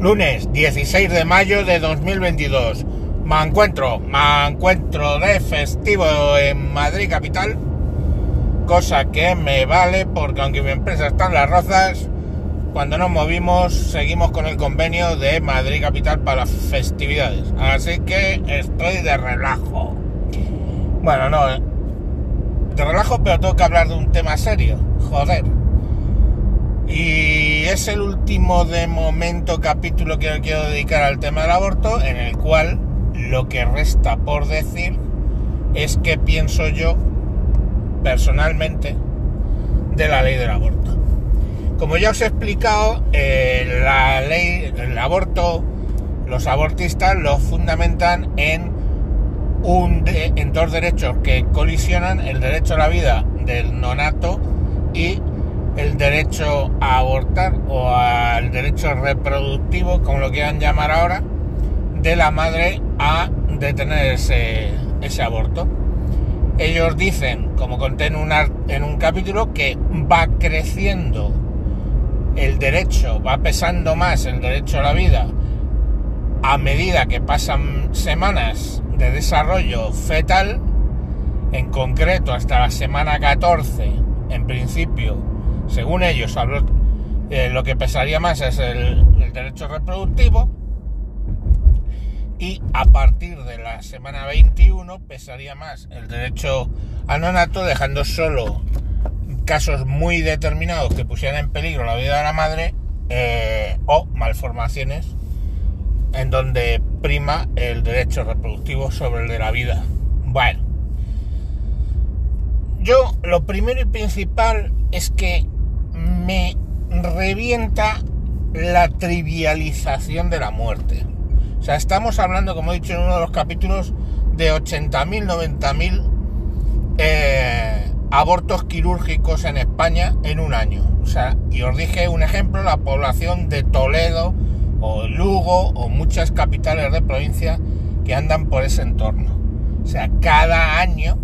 Lunes 16 de mayo de 2022. Me encuentro, me encuentro de festivo en Madrid capital, cosa que me vale porque aunque mi empresa está en las rozas, cuando nos movimos seguimos con el convenio de Madrid capital para las festividades. Así que estoy de relajo. Bueno, no, de relajo, pero tengo que hablar de un tema serio. Joder. Y es el último de momento capítulo que quiero dedicar al tema del aborto, en el cual lo que resta por decir es que pienso yo personalmente de la ley del aborto. Como ya os he explicado, eh, la ley, el aborto, los abortistas lo fundamentan en, un en dos derechos que colisionan, el derecho a la vida del nonato y el derecho a abortar o al derecho reproductivo, como lo quieran llamar ahora, de la madre a detener ese, aborto. Ellos dicen, como conté en un, en un capítulo, que va creciendo el derecho, va pesando más el derecho a la vida a medida que pasan semanas de desarrollo fetal, en concreto hasta la semana 14, en principio, según ellos, eh, lo que pesaría más es el, derecho reproductivo y a partir de la semana 21 pesaría más el derecho anonato, dejando solo casos muy determinados que pusieran en peligro la vida de la madre eh, o malformaciones en donde prima el derecho reproductivo sobre el de la vida. Bueno, yo lo primero y principal es que me revienta la trivialización de la muerte. O sea, estamos hablando, como he dicho en uno de los capítulos, de 80.000, 90.000 eh, abortos quirúrgicos en España en un año. O sea, y os dije un ejemplo, la población de Toledo o Lugo o muchas capitales de provincia que andan por ese entorno. O sea, cada año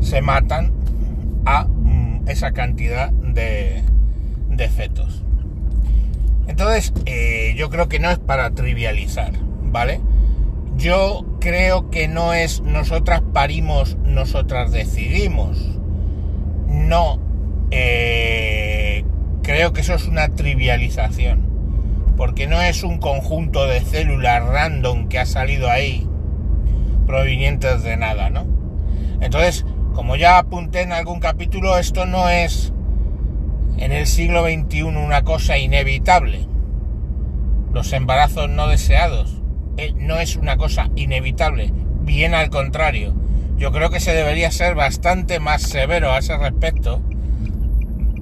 se matan a mm, esa cantidad de, de fetos. Entonces, eh, yo creo que no es para trivializar, ¿vale? Yo creo que no es nosotras parimos, nosotras decidimos. No, eh, creo que eso es una trivialización. Porque no es un conjunto de células random que ha salido ahí provenientes de nada, ¿no? Entonces, como ya apunté en algún capítulo, esto no es en el siglo XXI una cosa inevitable. Los embarazos no deseados eh, no es una cosa inevitable, bien al contrario. Yo creo que se debería ser bastante más severo a ese respecto,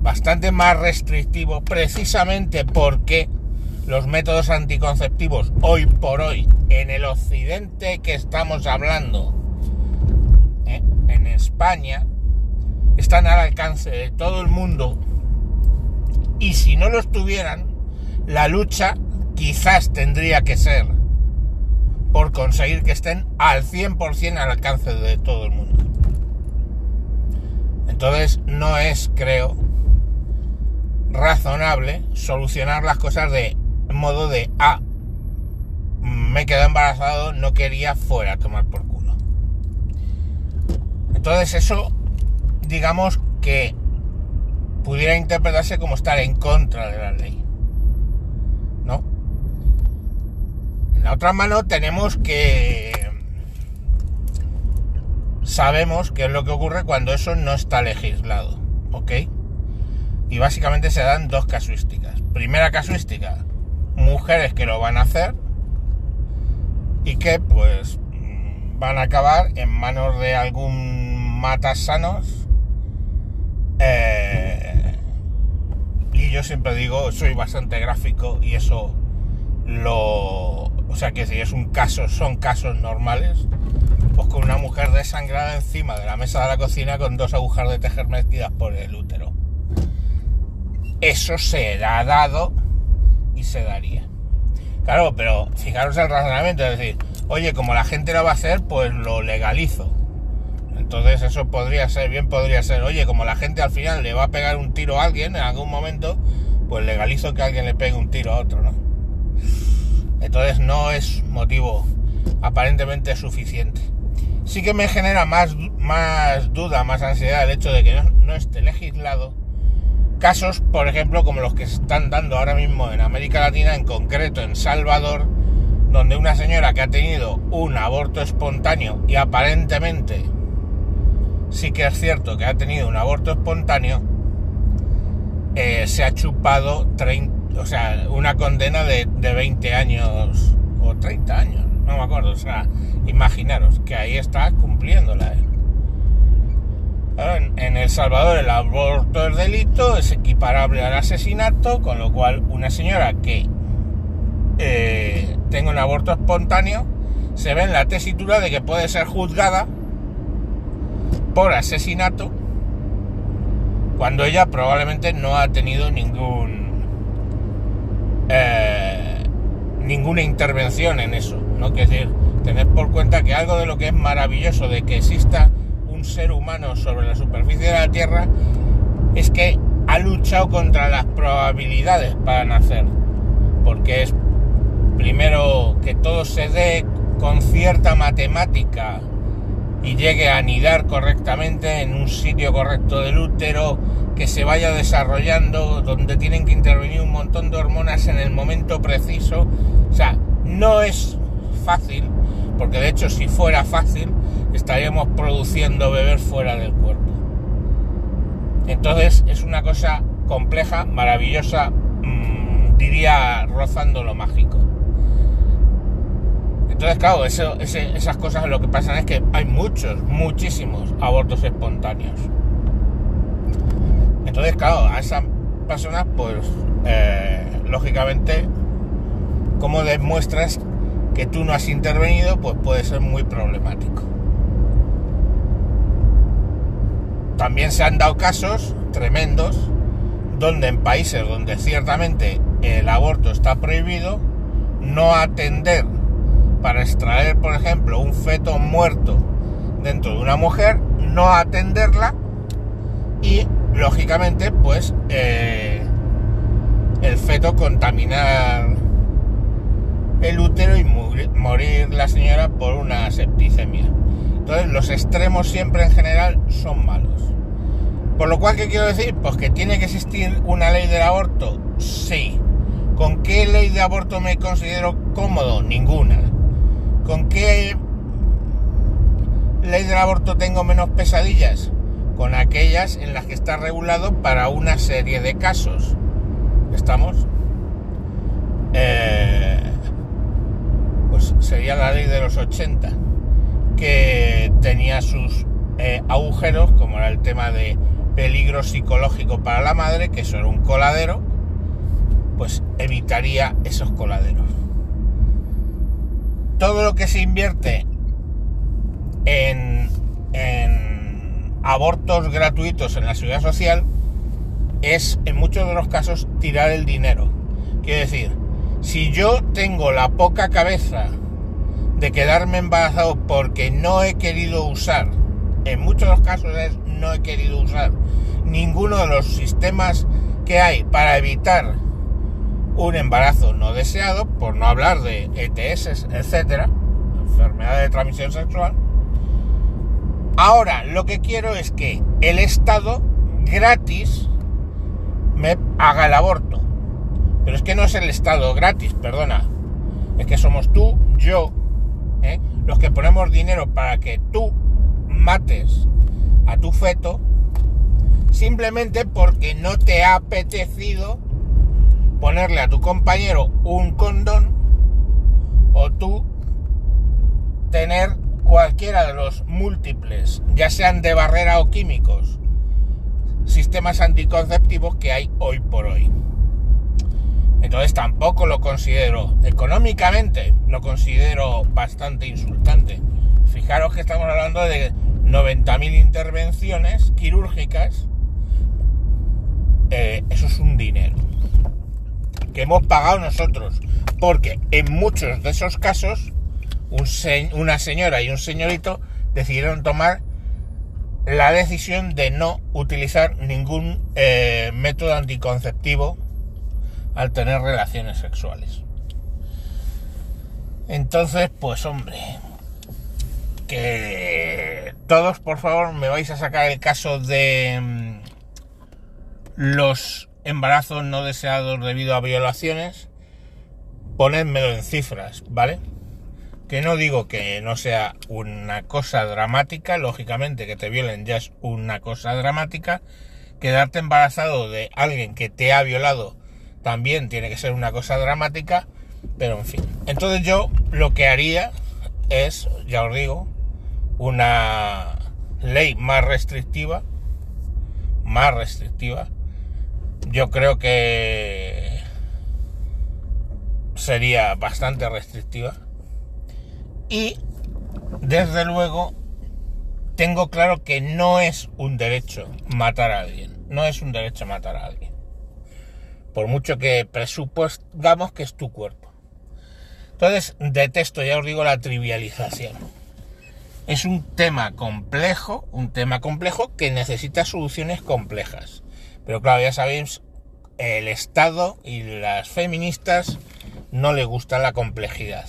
bastante más restrictivo, precisamente porque los métodos anticonceptivos hoy por hoy en el occidente que estamos hablando, eh, en España, están al alcance de todo el mundo y si no lo estuvieran, la lucha quizás tendría que ser por conseguir que estén al 100% al alcance de todo el mundo. Entonces no es, creo, razonable solucionar las cosas de modo de, ah, me quedé embarazado, no quería fuera a tomar por culo. Entonces eso, digamos que pudiera interpretarse como estar en contra de la ley. ¿No? En la otra mano tenemos que... Sabemos qué es lo que ocurre cuando eso no está legislado. ¿Ok? Y básicamente se dan dos casuísticas. Primera casuística, mujeres que lo van a hacer y que pues van a acabar en manos de algún matas sanos eh, yo siempre digo, soy bastante gráfico y eso lo... O sea que si es un caso, son casos normales, pues con una mujer desangrada encima de la mesa de la cocina con dos agujas de tejer metidas por el útero. Eso se ha dado y se daría. Claro, pero fijaros el razonamiento, es decir, oye, como la gente lo va a hacer, pues lo legalizo. Entonces eso podría ser, bien podría ser, oye, como la gente al final le va a pegar un tiro a alguien en algún momento, pues legalizo que alguien le pegue un tiro a otro, ¿no? Entonces no es motivo aparentemente suficiente. Sí que me genera más, más duda, más ansiedad el hecho de que no, no esté legislado casos, por ejemplo, como los que se están dando ahora mismo en América Latina, en concreto en Salvador, donde una señora que ha tenido un aborto espontáneo y aparentemente sí que es cierto que ha tenido un aborto espontáneo, eh, se ha chupado 30, o sea, una condena de, de 20 años o 30 años, no me acuerdo, o sea, imaginaros que ahí está cumpliéndola. En, en El Salvador el aborto es delito, es equiparable al asesinato, con lo cual una señora que eh, tenga un aborto espontáneo se ve en la tesitura de que puede ser juzgada por asesinato cuando ella probablemente no ha tenido ningún eh, ninguna intervención en eso no quiero decir tener por cuenta que algo de lo que es maravilloso de que exista un ser humano sobre la superficie de la tierra es que ha luchado contra las probabilidades para nacer porque es primero que todo se dé con cierta matemática y llegue a anidar correctamente en un sitio correcto del útero, que se vaya desarrollando, donde tienen que intervenir un montón de hormonas en el momento preciso. O sea, no es fácil, porque de hecho si fuera fácil, estaríamos produciendo bebés fuera del cuerpo. Entonces es una cosa compleja, maravillosa, mmm, diría rozando lo mágico. Entonces, claro, esas cosas lo que pasan es que hay muchos, muchísimos abortos espontáneos. Entonces, claro, a esas personas, pues, eh, lógicamente, como demuestras que tú no has intervenido, pues puede ser muy problemático. También se han dado casos tremendos donde en países donde ciertamente el aborto está prohibido, no atender para extraer, por ejemplo, un feto muerto dentro de una mujer, no atenderla y, lógicamente, pues eh, el feto contaminar el útero y morir, la señora por una septicemia. Entonces, los extremos siempre en general son malos. Por lo cual, ¿qué quiero decir? Pues que tiene que existir una ley del aborto. Sí. ¿Con qué ley de aborto me considero cómodo? Ninguna. ¿Con qué ley del aborto tengo menos pesadillas? Con aquellas en las que está regulado para una serie de casos. ¿Estamos? Eh, pues sería la ley de los 80, que tenía sus eh, agujeros, como era el tema de peligro psicológico para la madre, que eso era un coladero, pues evitaría esos coladeros todo lo que se invierte en, abortos gratuitos en la seguridad social es en muchos de los casos tirar el dinero. Quiero decir, si yo tengo la poca cabeza de quedarme embarazado porque no he querido usar, en muchos de los casos es no he querido usar ninguno de los sistemas que hay para evitar un embarazo no deseado, por no hablar de ETS, etcétera, enfermedad de transmisión sexual. Ahora lo que quiero es que el Estado gratis me haga el aborto. Pero es que no es el Estado gratis, perdona. Es que somos tú, yo, ¿eh? los que ponemos dinero para que tú mates a tu feto simplemente porque no te ha apetecido ponerle a tu compañero un condón o tú tener cualquiera de los múltiples, ya sean de barrera o químicos, sistemas anticonceptivos que hay hoy por hoy. Entonces tampoco lo considero económicamente, lo considero bastante insultante. Fijaros que estamos hablando de 90.000 intervenciones quirúrgicas. Eh, eso es un dinero que hemos pagado nosotros. Porque en muchos de esos casos, una señora y un señorito decidieron tomar la decisión de no utilizar ningún eh, método anticonceptivo al tener relaciones sexuales. Entonces, pues hombre, que todos por favor me vais a sacar el caso de mm, los embarazos no deseados debido a violaciones, ponedmelo en cifras, ¿vale? Que no digo que no sea una cosa dramática, lógicamente que te violen ya es una cosa dramática, quedarte embarazado de alguien que te ha violado también tiene que ser una cosa dramática, pero en fin. Entonces yo lo que haría es, ya os digo, una ley más restrictiva, más restrictiva. Yo creo que sería bastante restrictiva. Y desde luego tengo claro que no es un derecho matar a alguien. No es un derecho matar a alguien. Por mucho que presupongamos que es tu cuerpo. Entonces, detesto, ya os digo, la trivialización. Es un tema complejo, un tema complejo que necesita soluciones complejas. Pero claro, ya sabéis, el Estado y las feministas no les gusta la complejidad.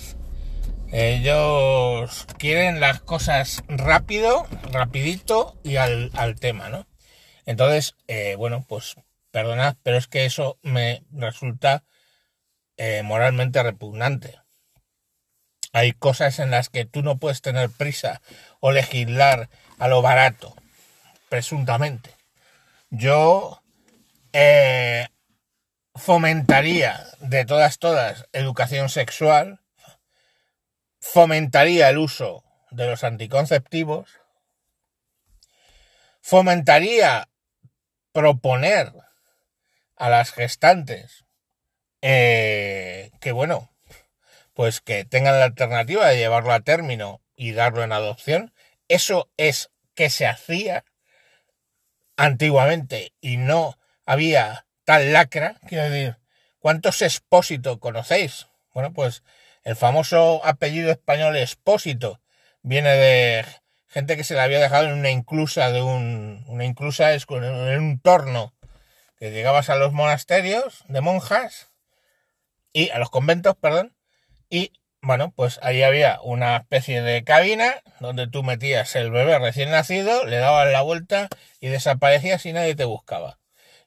Ellos quieren las cosas rápido, rapidito y al, tema, ¿no? Entonces, eh, bueno, pues perdonad, pero es que eso me resulta eh, moralmente repugnante. Hay cosas en las que tú no puedes tener prisa o legislar a lo barato, presuntamente. Yo eh, fomentaría de todas, todas, educación sexual, fomentaría el uso de los anticonceptivos, fomentaría proponer a las gestantes eh, que, bueno, pues que tengan la alternativa de llevarlo a término y darlo en adopción. Eso es que se hacía antiguamente y no había tal lacra. Quiero decir, ¿cuántos expósitos conocéis? Bueno, pues el famoso apellido español expósito viene de gente que se le había dejado en una inclusa de un, una inclusa es en un torno que llegabas a los monasterios de monjas y a los conventos, perdón, y bueno, pues ahí había una especie de cabina donde tú metías el bebé recién nacido, le dabas la vuelta y desaparecías y nadie te buscaba.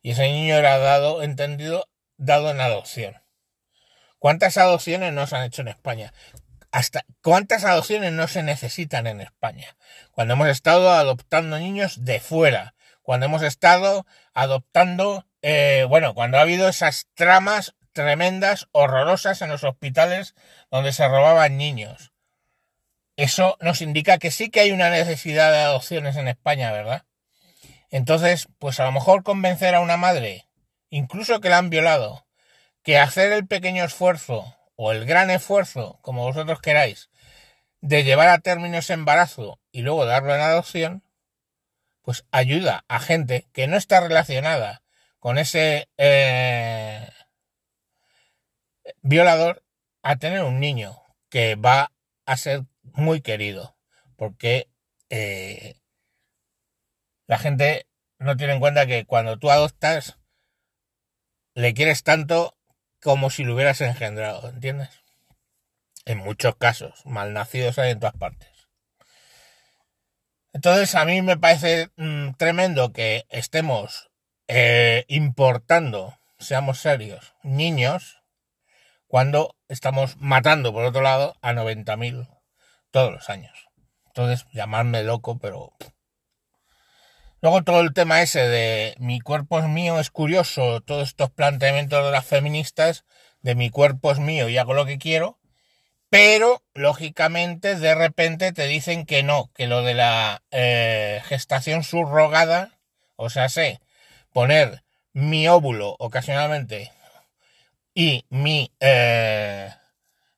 Y ese niño era dado, entendido, dado en adopción. ¿Cuántas adopciones no se han hecho en España? Hasta cuántas adopciones no se necesitan en España. Cuando hemos estado adoptando niños de fuera, cuando hemos estado adoptando, eh, bueno, cuando ha habido esas tramas tremendas, horrorosas en los hospitales donde se robaban niños. Eso nos indica que sí que hay una necesidad de adopciones en España, ¿verdad? Entonces, pues a lo mejor convencer a una madre, incluso que la han violado, que hacer el pequeño esfuerzo o el gran esfuerzo, como vosotros queráis, de llevar a término ese embarazo y luego darlo en adopción, pues ayuda a gente que no está relacionada con ese eh, violador a tener un niño que va a ser muy querido, porque eh, la gente no tiene en cuenta que cuando tú adoptas, le quieres tanto como si lo hubieras engendrado, ¿entiendes? En muchos casos, malnacidos hay en todas partes. Entonces a mí me parece mm, tremendo que estemos eh, importando, seamos serios, niños cuando estamos matando, por otro lado, a 90.000 todos los años. Entonces, llamarme loco, pero... Luego todo el tema ese de mi cuerpo es mío es curioso, todos estos planteamientos de las feministas, de mi cuerpo es mío y hago lo que quiero, pero lógicamente de repente te dicen que no, que lo de la eh, gestación subrogada, o sea, sé, poner mi óvulo ocasionalmente y mi eh,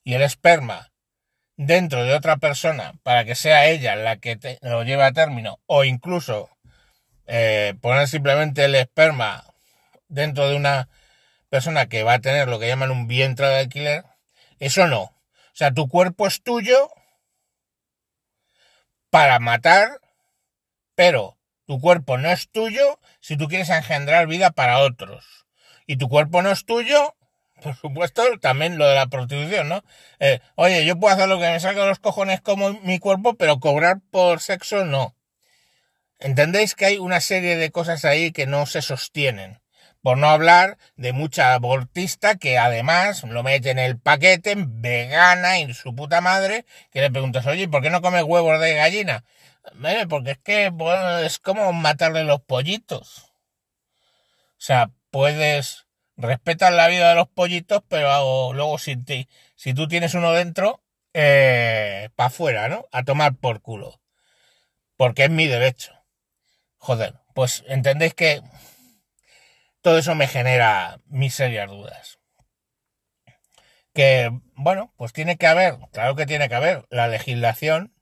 y el esperma dentro de otra persona para que sea ella la que lo lleve a término o incluso eh, poner simplemente el esperma dentro de una persona que va a tener lo que llaman un vientre de alquiler, eso no. O sea, tu cuerpo es tuyo para matar, pero tu cuerpo no es tuyo si tú quieres engendrar vida para otros. Y tu cuerpo no es tuyo por supuesto, también lo de la prostitución, ¿no? Eh, oye, yo puedo hacer lo que me salga de los cojones como mi cuerpo, pero cobrar por sexo no. ¿Entendéis que hay una serie de cosas ahí que no se sostienen? Por no hablar de mucha abortista que además lo mete en el paquete, vegana y su puta madre, que le preguntas, oye, ¿por qué no come huevos de gallina? porque es que bueno, es como matarle los pollitos. O sea, puedes respetar la vida de los pollitos, pero luego si, si tú tienes uno dentro, eh, para afuera, ¿no? A tomar por culo. Porque es mi derecho. Joder, pues entendéis que todo eso me genera mis serias dudas. Que, bueno, pues tiene que haber, claro que tiene que haber la legislación.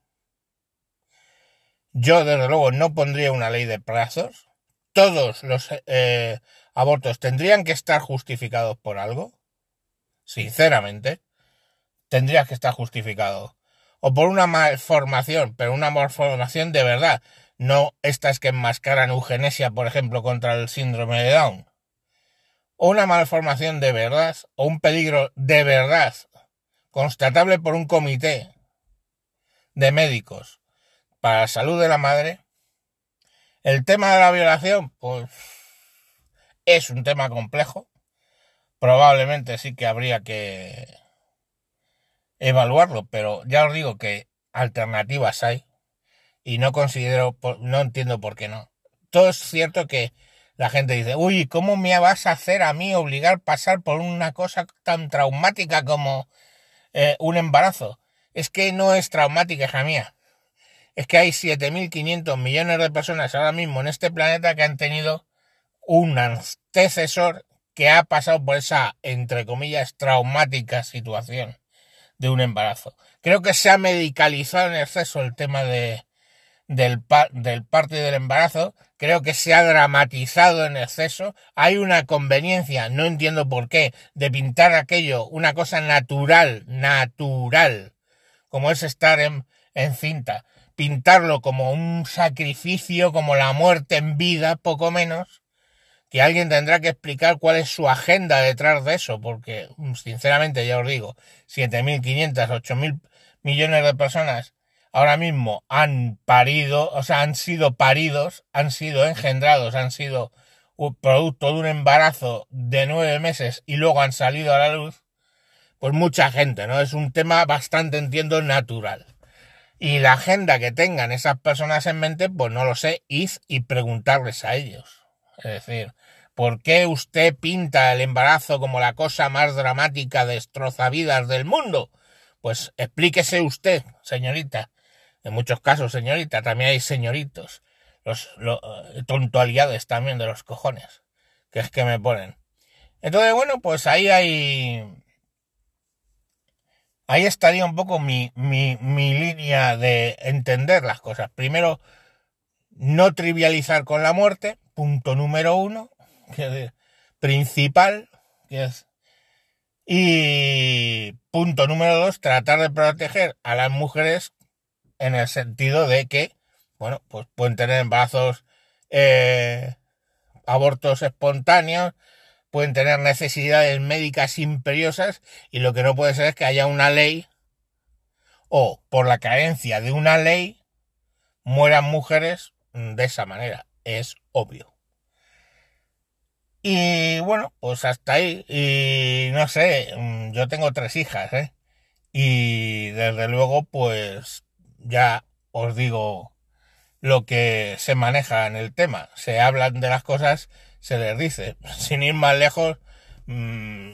Yo, desde luego, no pondría una ley de plazos. Todos los eh, abortos tendrían que estar justificados por algo. Sinceramente, tendría que estar justificado. O por una malformación, pero una malformación de verdad. No estas que enmascaran eugenesia, por ejemplo, contra el síndrome de Down. O una malformación de verdad, o un peligro de verdad, constatable por un comité de médicos para la salud de la madre. El tema de la violación, pues es un tema complejo. Probablemente sí que habría que evaluarlo, pero ya os digo que alternativas hay y no considero, no entiendo por qué no. Todo es cierto que la gente dice, uy, ¿cómo me vas a hacer a mí obligar a pasar por una cosa tan traumática como eh, un embarazo? Es que no es traumática, hija mía. Es que hay 7.500 millones de personas ahora mismo en este planeta que han tenido un antecesor que ha pasado por esa, entre comillas, traumática situación de un embarazo. Creo que se ha medicalizado en exceso el tema de, del, del parto y del embarazo. Creo que se ha dramatizado en exceso. Hay una conveniencia, no entiendo por qué, de pintar aquello, una cosa natural, natural, como es estar en, en cinta. Pintarlo como un sacrificio, como la muerte en vida, poco menos que alguien tendrá que explicar cuál es su agenda detrás de eso, porque sinceramente ya os digo, 7.500, 8.000 millones de personas ahora mismo han parido, o sea, han sido paridos, han sido engendrados, han sido producto de un embarazo de nueve meses y luego han salido a la luz, pues mucha gente, ¿no? Es un tema bastante, entiendo, natural. Y la agenda que tengan esas personas en mente, pues no lo sé, id y preguntarles a ellos. Es decir, ¿por qué usted pinta el embarazo como la cosa más dramática destrozavidas del mundo? Pues explíquese usted, señorita. En muchos casos, señorita, también hay señoritos. Los, los eh, tontoaliades también de los cojones. Que es que me ponen. Entonces, bueno, pues ahí hay. Ahí estaría un poco mi, mi, mi línea de entender las cosas. Primero, no trivializar con la muerte, punto número uno, que principal, que es, y punto número dos, tratar de proteger a las mujeres en el sentido de que, bueno, pues pueden tener embarazos, eh, abortos espontáneos, pueden tener necesidades médicas imperiosas y lo que no puede ser es que haya una ley o por la carencia de una ley mueran mujeres de esa manera. Es obvio. Y bueno, pues hasta ahí. Y no sé, mm, yo tengo tres hijas, ¿eh? Y desde luego, pues ya os digo lo que se maneja en el tema. Se hablan de las cosas, se les dice. Sin ir más lejos, mm,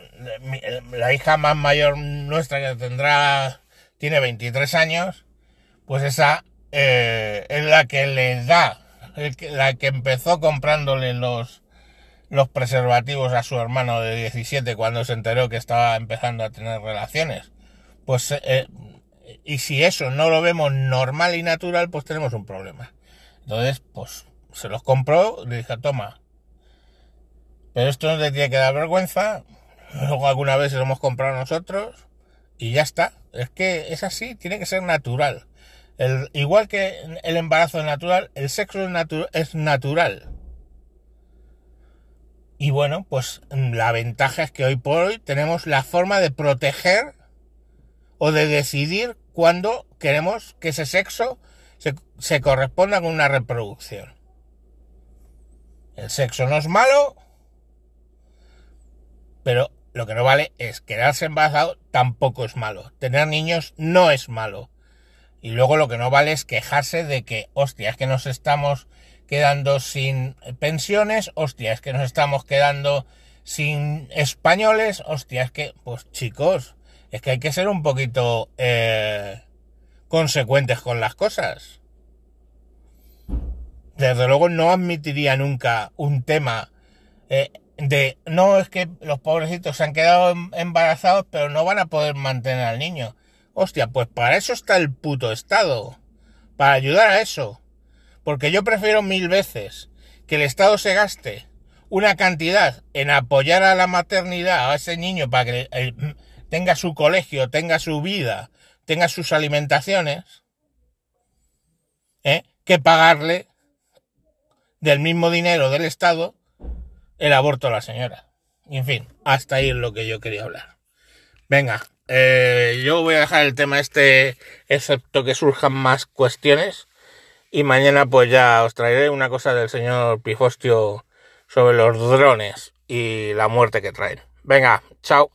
la hija más mayor nuestra que tendrá, tiene 23 años, pues esa eh, es la que le da la que empezó comprándole los, los preservativos a su hermano de 17 cuando se enteró que estaba empezando a tener relaciones. Pues, eh, y si eso no lo vemos normal y natural, pues tenemos un problema. Entonces, pues, se los compró, le dije, toma. Pero esto no te tiene que dar vergüenza. Luego alguna vez lo hemos comprado nosotros. Y ya está. Es que es así, tiene que ser natural igual que el embarazo es natural, el sexo es, es natural. Y bueno, pues la ventaja es que hoy por hoy tenemos la forma de proteger o de decidir cuándo queremos que ese sexo se, corresponda con una reproducción. El sexo no es malo, pero lo que no vale es quedarse embarazado, tampoco es malo. Tener niños no es malo. Y luego lo que no vale es quejarse de que, hostia, es que nos estamos quedando sin pensiones, hostia, es que nos estamos quedando sin españoles, hostia, es que, pues chicos, es que hay que ser un poquito eh, consecuentes con las cosas. Desde luego no admitiría nunca un tema eh, de, no, es que los pobrecitos se han quedado em, embarazados, pero no van a poder mantener al niño. Hostia, pues para eso está el puto Estado, para ayudar a eso. Porque yo prefiero mil veces que el Estado se gaste una cantidad en apoyar a la maternidad, a ese niño, para que eh, tenga su colegio, tenga su vida, tenga sus alimentaciones, ¿eh? que pagarle del mismo dinero del Estado el aborto a la señora. En fin, hasta ahí es lo que yo quería hablar. Venga, eh, yo voy a dejar el tema este, excepto que surjan más cuestiones. Y mañana pues ya os traeré una cosa del señor Pifostio sobre los drones y la muerte que traen. Venga, chao.